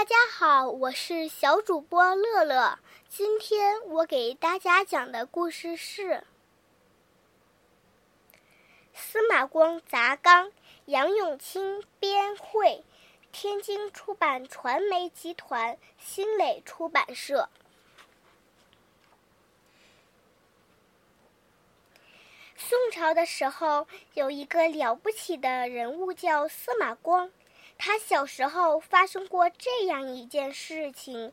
大家好，我是小主播乐乐。今天我给大家讲的故事是《司马光砸缸》，杨永清编绘，天津出版传媒集团新蕾出版社。宋朝的时候，有一个了不起的人物叫司马光。他小时候发生过这样一件事情：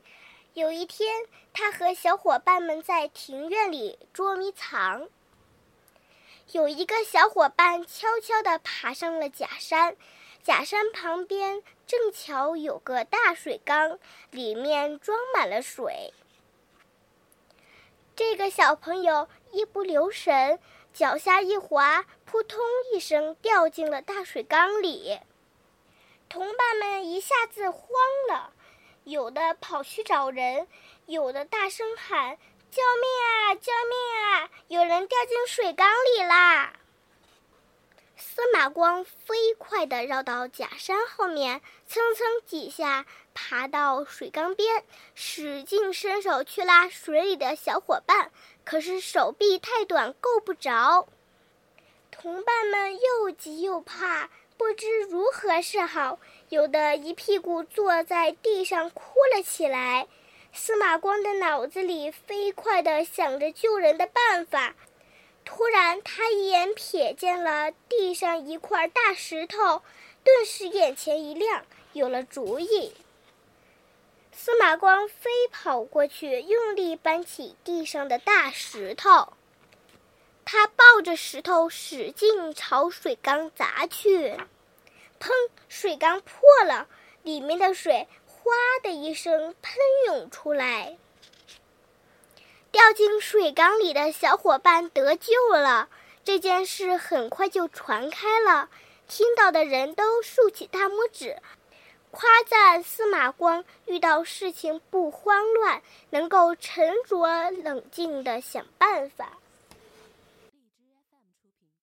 有一天，他和小伙伴们在庭院里捉迷藏。有一个小伙伴悄悄地爬上了假山，假山旁边正巧有个大水缸，里面装满了水。这个小朋友一不留神，脚下一滑，扑通一声掉进了大水缸里。同伴们一下子慌了，有的跑去找人，有的大声喊：“救命啊！救命啊！有人掉进水缸里啦！”司马光飞快地绕到假山后面，蹭蹭几下爬到水缸边，使劲伸手去拉水里的小伙伴，可是手臂太短，够不着。同伴们又急又怕。不知如何是好，有的一屁股坐在地上哭了起来。司马光的脑子里飞快地想着救人的办法。突然，他一眼瞥见了地上一块大石头，顿时眼前一亮，有了主意。司马光飞跑过去，用力搬起地上的大石头。这石头使劲朝水缸砸去，砰！水缸破了，里面的水哗的一声喷涌出来。掉进水缸里的小伙伴得救了。这件事很快就传开了，听到的人都竖起大拇指，夸赞司马光遇到事情不慌乱，能够沉着冷静地想办法。